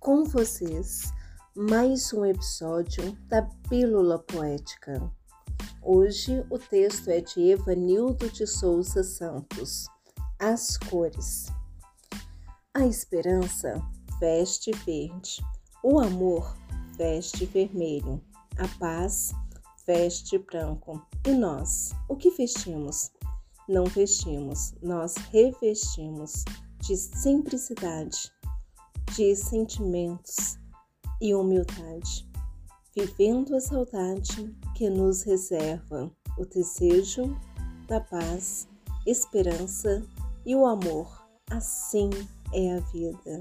com vocês mais um episódio da Pílula Poética. Hoje o texto é de Evanildo de Souza Santos. As cores. A esperança veste verde, o amor veste vermelho, a paz veste branco. E nós, o que vestimos? Não vestimos, nós revestimos de simplicidade de sentimentos e humildade, vivendo a saudade que nos reserva o desejo da paz, esperança e o amor. Assim é a vida.